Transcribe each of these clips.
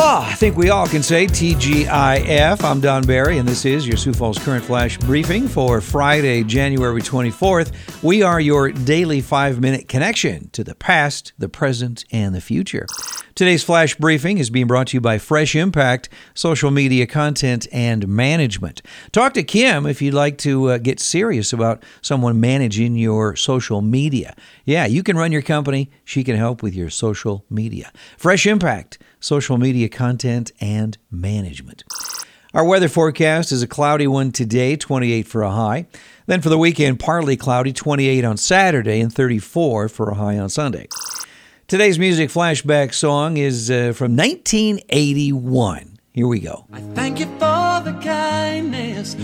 Ah, I think we all can say TGIF. I'm Don Barry, and this is your Sioux Falls Current Flash briefing for Friday, January 24th. We are your daily five minute connection to the past, the present, and the future. Today's flash briefing is being brought to you by Fresh Impact, social media content and management. Talk to Kim if you'd like to uh, get serious about someone managing your social media. Yeah, you can run your company, she can help with your social media. Fresh Impact, social media content and management. Our weather forecast is a cloudy one today, 28 for a high. Then for the weekend, partly cloudy, 28 on Saturday and 34 for a high on Sunday. Today's music flashback song is uh, from 1981. Here we go. I thank you for the kindness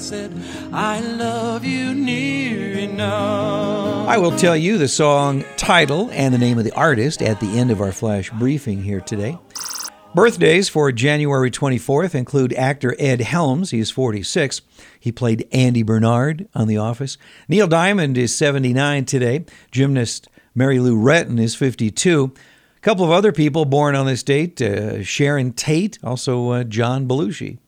said I love you near enough. I will tell you the song title and the name of the artist at the end of our flash briefing here today. Birthdays for January 24th include actor Ed Helms, he's 46. He played Andy Bernard on The Office. Neil Diamond is 79 today. Gymnast Mary Lou Retton is 52. A couple of other people born on this date uh, Sharon Tate, also uh, John Belushi.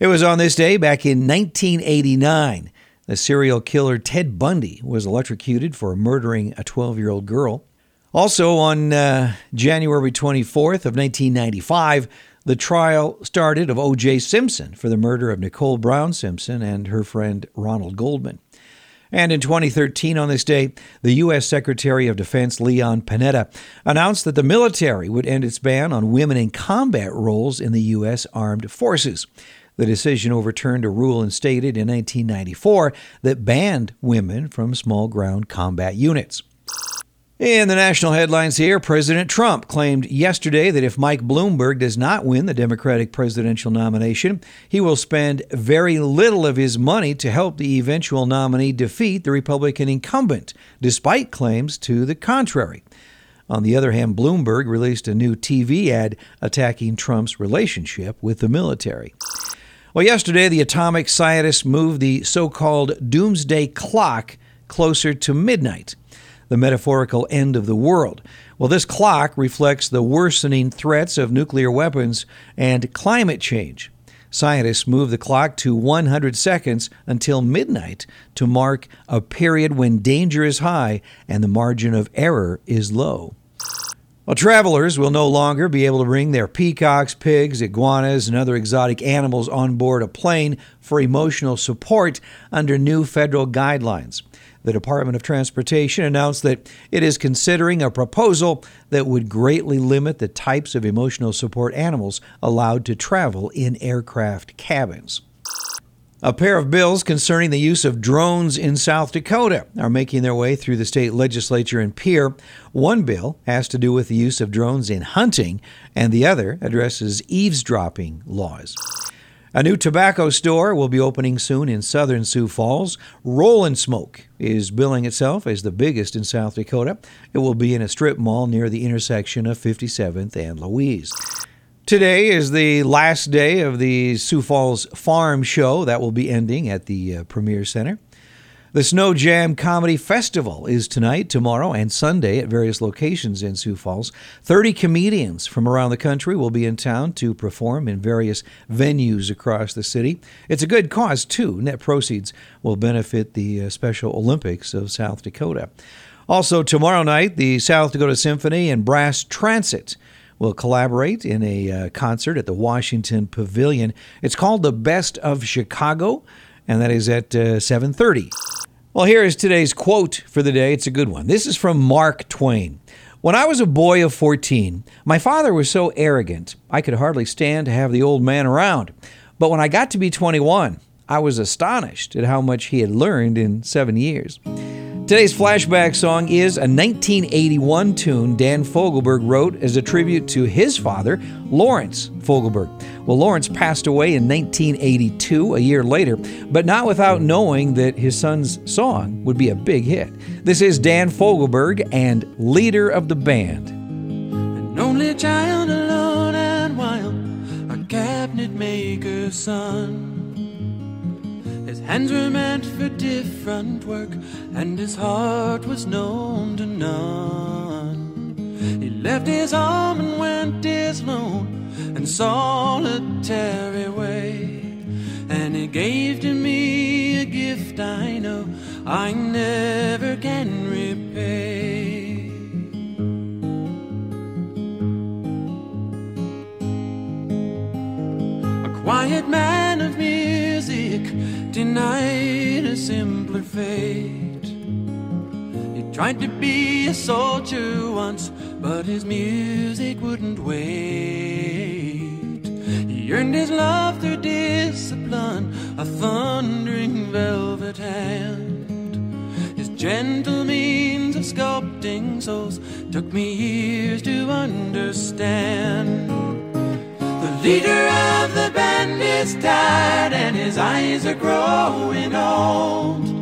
It was on this day back in 1989. The serial killer Ted Bundy was electrocuted for murdering a 12 year old girl. Also, on uh, January 24th of 1995, the trial started of O.J. Simpson for the murder of Nicole Brown Simpson and her friend Ronald Goldman. And in 2013, on this day, the U.S. Secretary of Defense Leon Panetta announced that the military would end its ban on women in combat roles in the U.S. Armed Forces. The decision overturned a rule instated in 1994 that banned women from small ground combat units. In the national headlines here, President Trump claimed yesterday that if Mike Bloomberg does not win the Democratic presidential nomination, he will spend very little of his money to help the eventual nominee defeat the Republican incumbent, despite claims to the contrary. On the other hand, Bloomberg released a new TV ad attacking Trump's relationship with the military. Well, yesterday, the atomic scientists moved the so called doomsday clock closer to midnight the metaphorical end of the world. Well, this clock reflects the worsening threats of nuclear weapons and climate change. Scientists moved the clock to 100 seconds until midnight to mark a period when danger is high and the margin of error is low. Well, travelers will no longer be able to bring their peacocks, pigs, iguanas, and other exotic animals on board a plane for emotional support under new federal guidelines. The Department of Transportation announced that it is considering a proposal that would greatly limit the types of emotional support animals allowed to travel in aircraft cabins. A pair of bills concerning the use of drones in South Dakota are making their way through the state legislature and Pierre. One bill has to do with the use of drones in hunting, and the other addresses eavesdropping laws. A new tobacco store will be opening soon in southern Sioux Falls. Roll and Smoke is billing itself as the biggest in South Dakota. It will be in a strip mall near the intersection of 57th and Louise. Today is the last day of the Sioux Falls Farm Show. That will be ending at the uh, Premier Center. The Snow Jam Comedy Festival is tonight, tomorrow, and Sunday at various locations in Sioux Falls. 30 comedians from around the country will be in town to perform in various venues across the city. It's a good cause, too. Net proceeds will benefit the uh, Special Olympics of South Dakota. Also, tomorrow night, the South Dakota Symphony and Brass Transit will collaborate in a uh, concert at the Washington Pavilion. It's called The Best of Chicago, and that is at uh, 7:30. Well, here is today's quote for the day. It's a good one. This is from Mark Twain. When I was a boy of 14, my father was so arrogant, I could hardly stand to have the old man around. But when I got to be 21, I was astonished at how much he had learned in seven years. Today's flashback song is a 1981 tune Dan Fogelberg wrote as a tribute to his father, Lawrence Fogelberg. Well, Lawrence passed away in 1982, a year later, but not without knowing that his son's song would be a big hit. This is Dan Fogelberg and leader of the band. An only child alone and wild, a cabinet maker's son. Hands were meant for different work, and his heart was known to none. He left his arm and went his lone and solitary way. And he gave to me a gift I know I never can repay. A quiet man fate. He tried to be a soldier once, but his music wouldn't wait. He earned his love through discipline, a thundering velvet hand. His gentle means of sculpting souls took me years to understand. The leader of the band is tired and his eyes are growing old.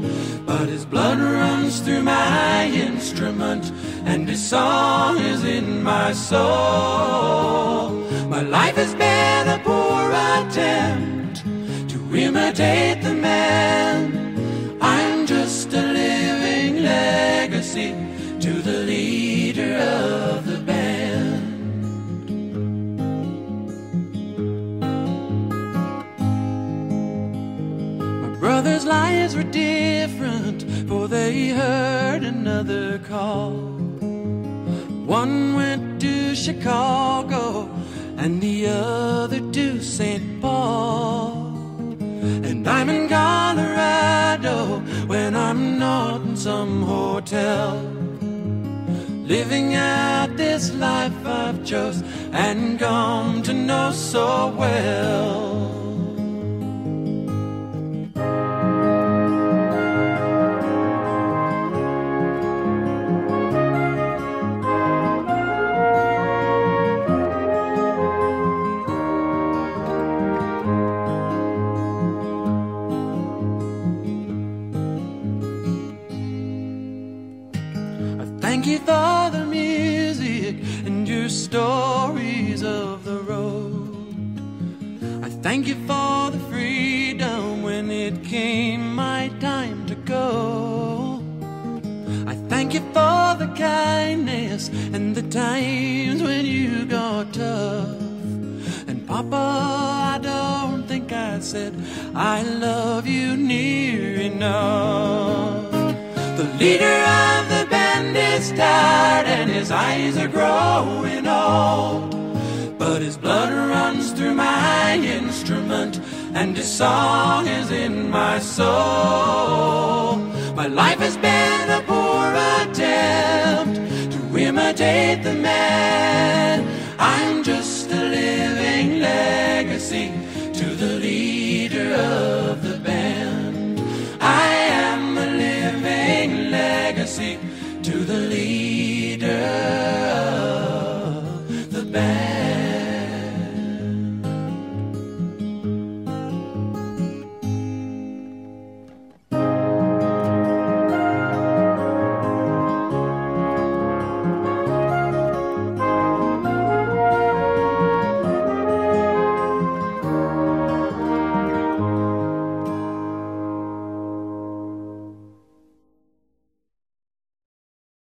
His blood runs through my instrument and his song is in my soul. My life has been a poor attempt to imitate the man. I'm just a living legacy to the leader were different, for they heard another call. One went to Chicago, and the other to St. Paul. And I'm in Colorado when I'm not in some hotel. Living out this life I've chose and come to know so well. For the music and your stories of the road. I thank you for the freedom when it came my time to go. I thank you for the kindness and the times when you got tough. And Papa, I don't think I said I love you near enough. The leader is tired and his eyes are growing old. But his blood runs through my instrument and his song is in my soul. My life has been a poor attempt to imitate the man. I'm just a living legacy